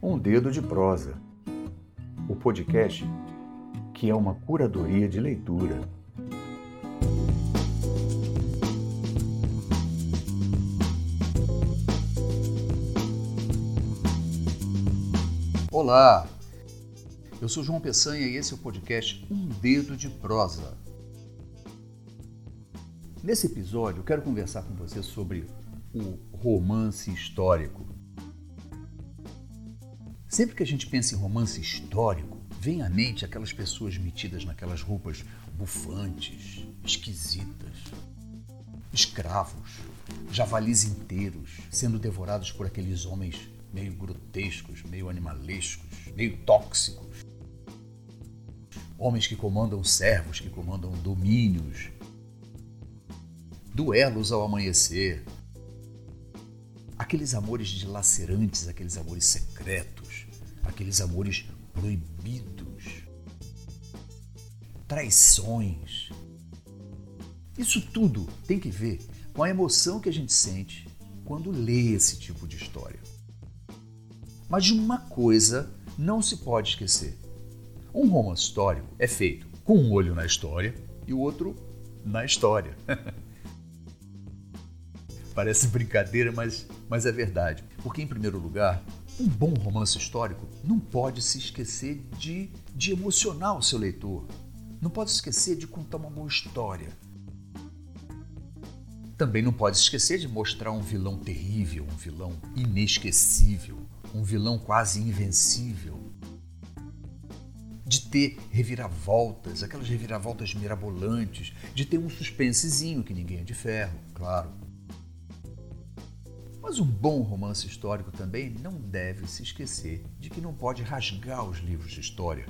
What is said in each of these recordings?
Um Dedo de Prosa, o podcast que é uma curadoria de leitura. Olá, eu sou João Peçanha e esse é o podcast Um Dedo de Prosa. Nesse episódio, eu quero conversar com você sobre o romance histórico. Sempre que a gente pensa em romance histórico, vem à mente aquelas pessoas metidas naquelas roupas bufantes, esquisitas, escravos, javalis inteiros sendo devorados por aqueles homens meio grotescos, meio animalescos, meio tóxicos. Homens que comandam servos, que comandam domínios. Duelos ao amanhecer, aqueles amores dilacerantes, aqueles amores secretos, aqueles amores proibidos, traições. Isso tudo tem que ver com a emoção que a gente sente quando lê esse tipo de história. Mas de uma coisa não se pode esquecer: um romance histórico é feito com um olho na história e o outro na história. Parece brincadeira, mas, mas é verdade. Porque, em primeiro lugar, um bom romance histórico não pode se esquecer de, de emocionar o seu leitor. Não pode se esquecer de contar uma boa história. Também não pode se esquecer de mostrar um vilão terrível, um vilão inesquecível, um vilão quase invencível. De ter reviravoltas, aquelas reviravoltas mirabolantes, de ter um suspensezinho que ninguém é de ferro, claro. Mas um bom romance histórico também não deve se esquecer de que não pode rasgar os livros de história,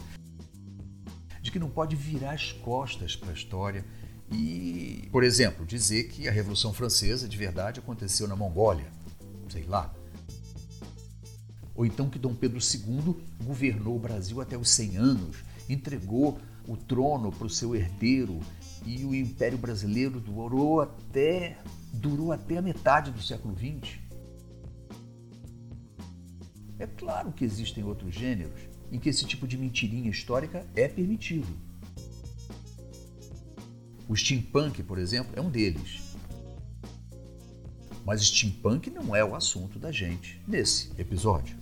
de que não pode virar as costas para a história e, por exemplo, dizer que a Revolução Francesa de verdade aconteceu na Mongólia, sei lá. Ou então que Dom Pedro II governou o Brasil até os 100 anos, entregou o trono para o seu herdeiro e o Império Brasileiro durou até durou até a metade do século XX. É claro que existem outros gêneros em que esse tipo de mentirinha histórica é permitido. O steampunk, por exemplo, é um deles. Mas steampunk não é o assunto da gente nesse episódio.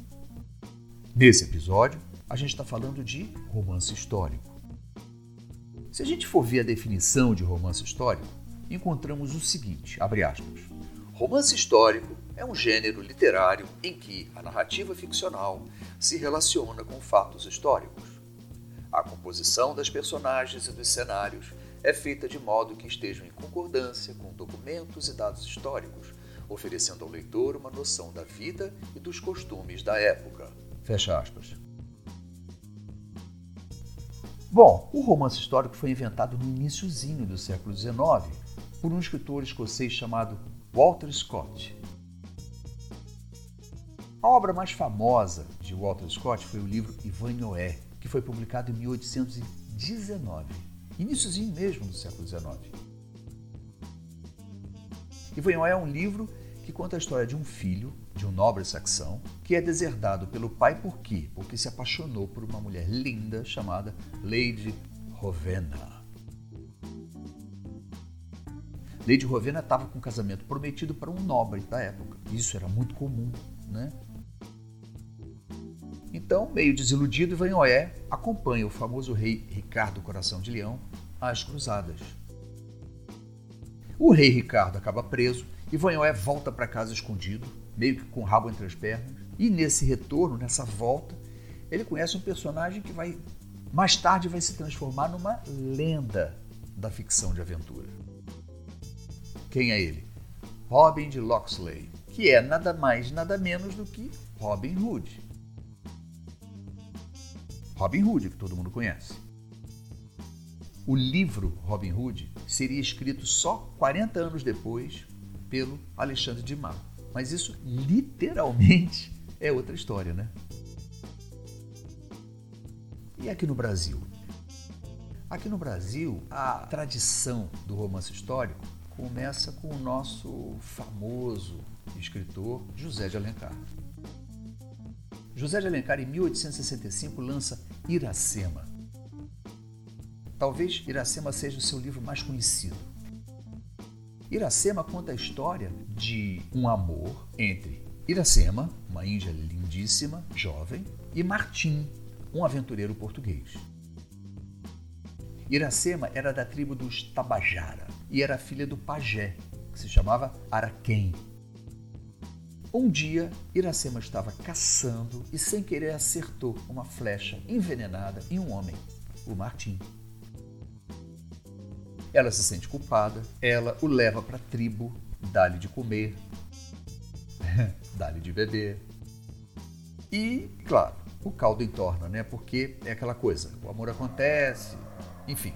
Nesse episódio, a gente está falando de romance histórico. Se a gente for ver a definição de romance histórico, encontramos o seguinte, abre aspas, romance histórico é um gênero literário em que a narrativa ficcional se relaciona com fatos históricos. A composição das personagens e dos cenários é feita de modo que estejam em concordância com documentos e dados históricos, oferecendo ao leitor uma noção da vida e dos costumes da época. Fecha aspas. Bom, o romance histórico foi inventado no iníciozinho do século XIX por um escritor escocês chamado Walter Scott. A obra mais famosa de Walter Scott foi o livro Ivanhoé, que foi publicado em 1819, iníciozinho mesmo do século XIX. Ivanhoé é um livro que conta a história de um filho de um nobre saxão que é deserdado pelo pai por quê? Porque se apaixonou por uma mulher linda chamada Lady Rowena. Lady Rowena estava com um casamento prometido para um nobre da época. Isso era muito comum, né? Então, meio desiludido, Ivanhoé acompanha o famoso rei Ricardo Coração de Leão às cruzadas. O rei Ricardo acaba preso e Ivanhoé volta para casa escondido, meio que com o rabo entre as pernas. E nesse retorno, nessa volta, ele conhece um personagem que vai mais tarde vai se transformar numa lenda da ficção de aventura. Quem é ele? Robin de Locksley, que é nada mais, nada menos do que Robin Hood. Robin Hood, que todo mundo conhece. O livro Robin Hood seria escrito só 40 anos depois pelo Alexandre Dumas. Mas isso literalmente é outra história, né? E aqui no Brasil? Aqui no Brasil, a tradição do romance histórico começa com o nosso famoso escritor José de Alencar. José de Alencar, em 1865, lança Iracema. Talvez Iracema seja o seu livro mais conhecido. Iracema conta a história de um amor entre Iracema, uma índia lindíssima, jovem, e Martim, um aventureiro português. Iracema era da tribo dos Tabajara e era filha do pajé, que se chamava Araquém. Um dia, Iracema estava caçando e sem querer acertou uma flecha envenenada em um homem, o Martim. Ela se sente culpada, ela o leva para a tribo, dá-lhe de comer, dá-lhe de beber. E, claro, o caldo entorna, né? Porque é aquela coisa, o amor acontece, enfim.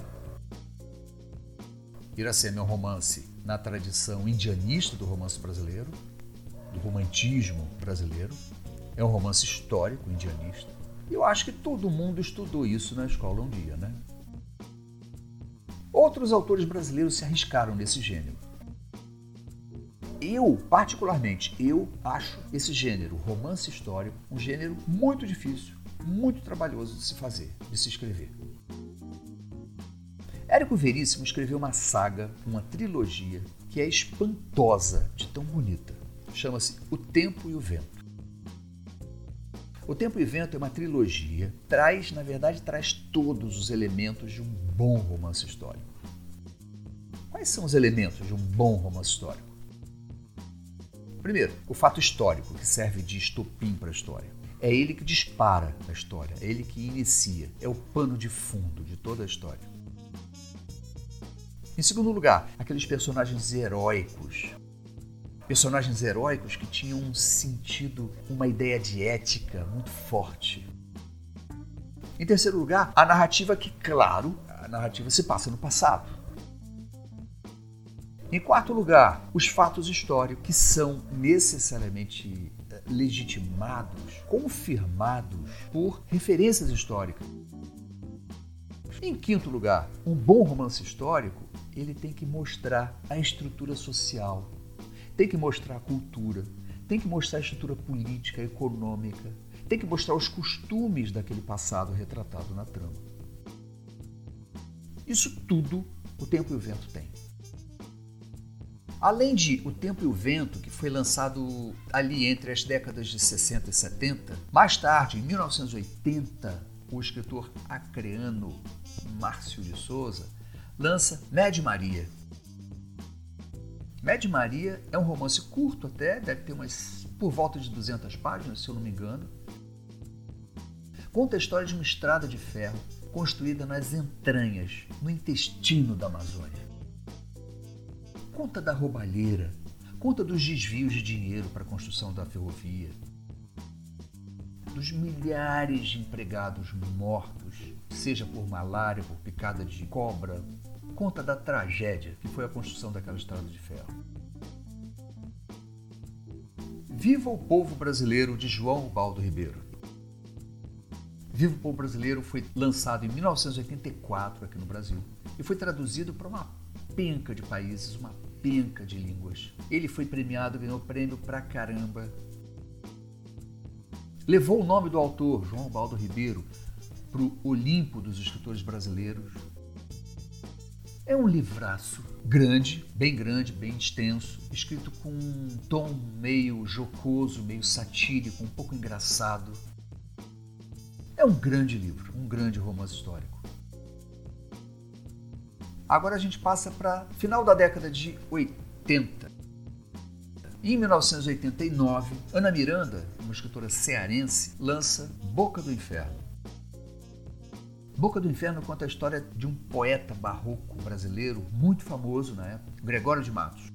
Iracema é um romance na tradição indianista do romance brasileiro, do romantismo brasileiro. É um romance histórico indianista. E eu acho que todo mundo estudou isso na escola um dia, né? Outros autores brasileiros se arriscaram nesse gênero. Eu, particularmente, eu acho esse gênero, romance histórico, um gênero muito difícil, muito trabalhoso de se fazer, de se escrever. Érico Veríssimo escreveu uma saga, uma trilogia, que é espantosa de tão bonita. Chama-se O Tempo e o Vento. O Tempo e o Vento é uma trilogia, traz, na verdade, traz todos os elementos de um bom romance histórico. Quais são os elementos de um bom romance histórico? Primeiro, o fato histórico, que serve de estopim para a história. É ele que dispara a história, é ele que inicia, é o pano de fundo de toda a história. Em segundo lugar, aqueles personagens heróicos. Personagens heróicos que tinham um sentido, uma ideia de ética muito forte. Em terceiro lugar, a narrativa que, claro, a narrativa se passa no passado. Em quarto lugar, os fatos históricos que são necessariamente eh, legitimados, confirmados por referências históricas. Em quinto lugar, um bom romance histórico ele tem que mostrar a estrutura social, tem que mostrar a cultura, tem que mostrar a estrutura política, econômica, tem que mostrar os costumes daquele passado retratado na trama. Isso tudo o Tempo e o Vento tem. Além de O Tempo e o Vento, que foi lançado ali entre as décadas de 60 e 70, mais tarde, em 1980, o escritor acreano Márcio de Souza lança Mad Maria. Mad Maria é um romance curto até, deve ter umas por volta de 200 páginas, se eu não me engano. Conta a história de uma estrada de ferro construída nas entranhas, no intestino da Amazônia. Conta da roubalheira, conta dos desvios de dinheiro para a construção da ferrovia, dos milhares de empregados mortos, seja por malária, por picada de cobra, conta da tragédia que foi a construção daquela estrada de ferro. Viva o Povo Brasileiro de João Baldo Ribeiro. Viva o Povo Brasileiro foi lançado em 1984 aqui no Brasil e foi traduzido para uma penca de países, uma penca de línguas. Ele foi premiado, ganhou prêmio pra caramba. Levou o nome do autor, João Baldo Ribeiro, para o Olimpo dos escritores brasileiros. É um livraço grande, bem grande, bem extenso, escrito com um tom meio jocoso, meio satírico, um pouco engraçado. É um grande livro, um grande romance histórico. Agora a gente passa para final da década de 80. Em 1989, Ana Miranda, uma escritora cearense, lança Boca do Inferno. Boca do Inferno conta a história de um poeta barroco brasileiro muito famoso na época, Gregório de Matos.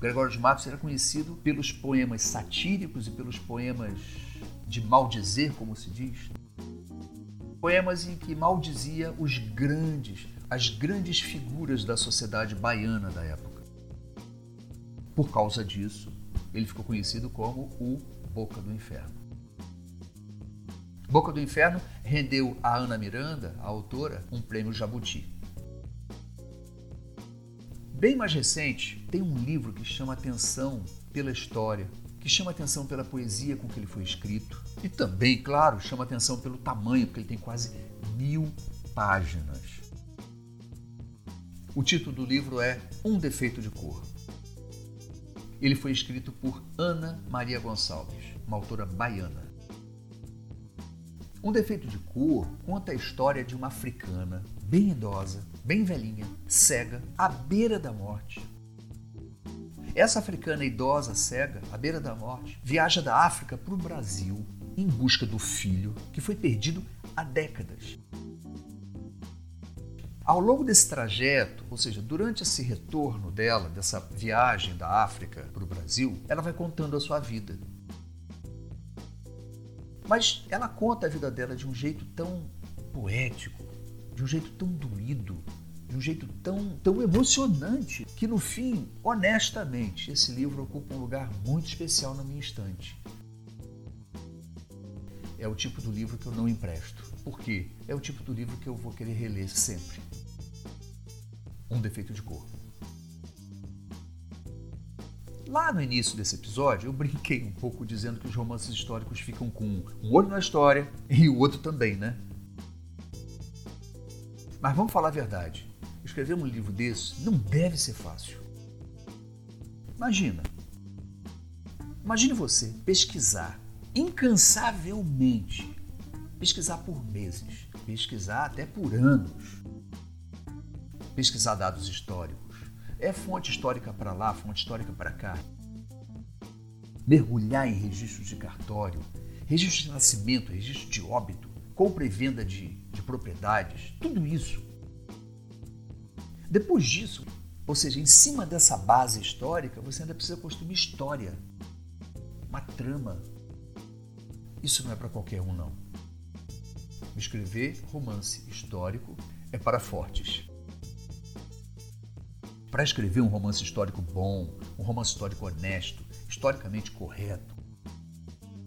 Gregório de Matos era conhecido pelos poemas satíricos e pelos poemas de maldizer, como se diz. Poemas em que maldizia os grandes, as grandes figuras da sociedade baiana da época. Por causa disso, ele ficou conhecido como o Boca do Inferno. Boca do Inferno rendeu a Ana Miranda, a autora, um prêmio Jabuti. Bem mais recente, tem um livro que chama atenção pela história, que chama atenção pela poesia com que ele foi escrito e também, claro, chama atenção pelo tamanho, porque ele tem quase mil páginas. O título do livro é Um Defeito de Cor. Ele foi escrito por Ana Maria Gonçalves, uma autora baiana. Um Defeito de Cor conta a história de uma africana bem idosa, bem velhinha, cega, à beira da morte. Essa africana idosa, cega, à beira da morte, viaja da África para o Brasil em busca do filho que foi perdido há décadas. Ao longo desse trajeto, ou seja, durante esse retorno dela, dessa viagem da África para o Brasil, ela vai contando a sua vida. Mas ela conta a vida dela de um jeito tão poético, de um jeito tão doído, de um jeito tão, tão emocionante, que no fim, honestamente, esse livro ocupa um lugar muito especial na minha estante. É o tipo do livro que eu não empresto. Por quê? É o tipo do livro que eu vou querer reler sempre. Um defeito de cor. Lá no início desse episódio, eu brinquei um pouco dizendo que os romances históricos ficam com um olho na história e o outro também, né? Mas vamos falar a verdade. Escrever um livro desse não deve ser fácil. Imagina. Imagine você pesquisar incansavelmente, pesquisar por meses, pesquisar até por anos, pesquisar dados históricos. É fonte histórica para lá, fonte histórica para cá. Mergulhar em registros de cartório, registro de nascimento, registro de óbito, compra e venda de, de propriedades, tudo isso. Depois disso, ou seja, em cima dessa base histórica, você ainda precisa construir uma história, uma trama. Isso não é para qualquer um, não. Escrever romance histórico é para fortes. Para escrever um romance histórico bom, um romance histórico honesto, historicamente correto,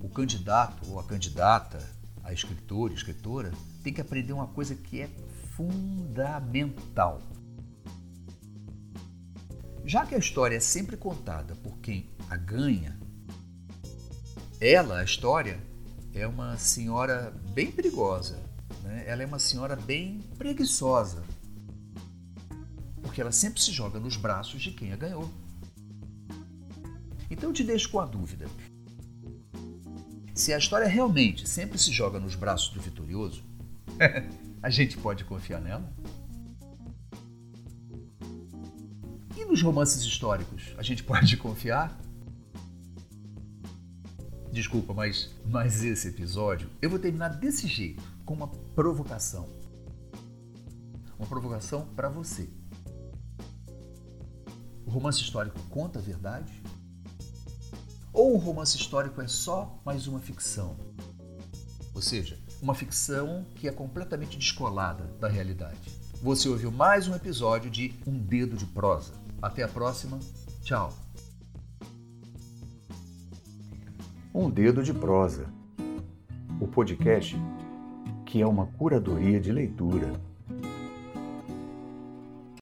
o candidato ou a candidata a escritor, escritora, tem que aprender uma coisa que é fundamental. Já que a história é sempre contada por quem a ganha, ela, a história, é uma senhora bem perigosa. Né? Ela é uma senhora bem preguiçosa. Porque ela sempre se joga nos braços de quem a ganhou. Então eu te deixo com a dúvida. Se a história realmente sempre se joga nos braços do vitorioso, a gente pode confiar nela? E nos romances históricos, a gente pode confiar? Desculpa, mas, mas esse episódio eu vou terminar desse jeito, com uma provocação. Uma provocação para você. O romance histórico conta a verdade? Ou o romance histórico é só mais uma ficção? Ou seja, uma ficção que é completamente descolada da realidade. Você ouviu mais um episódio de Um Dedo de Prosa. Até a próxima. Tchau. Um Dedo de Prosa. O podcast que é uma curadoria de leitura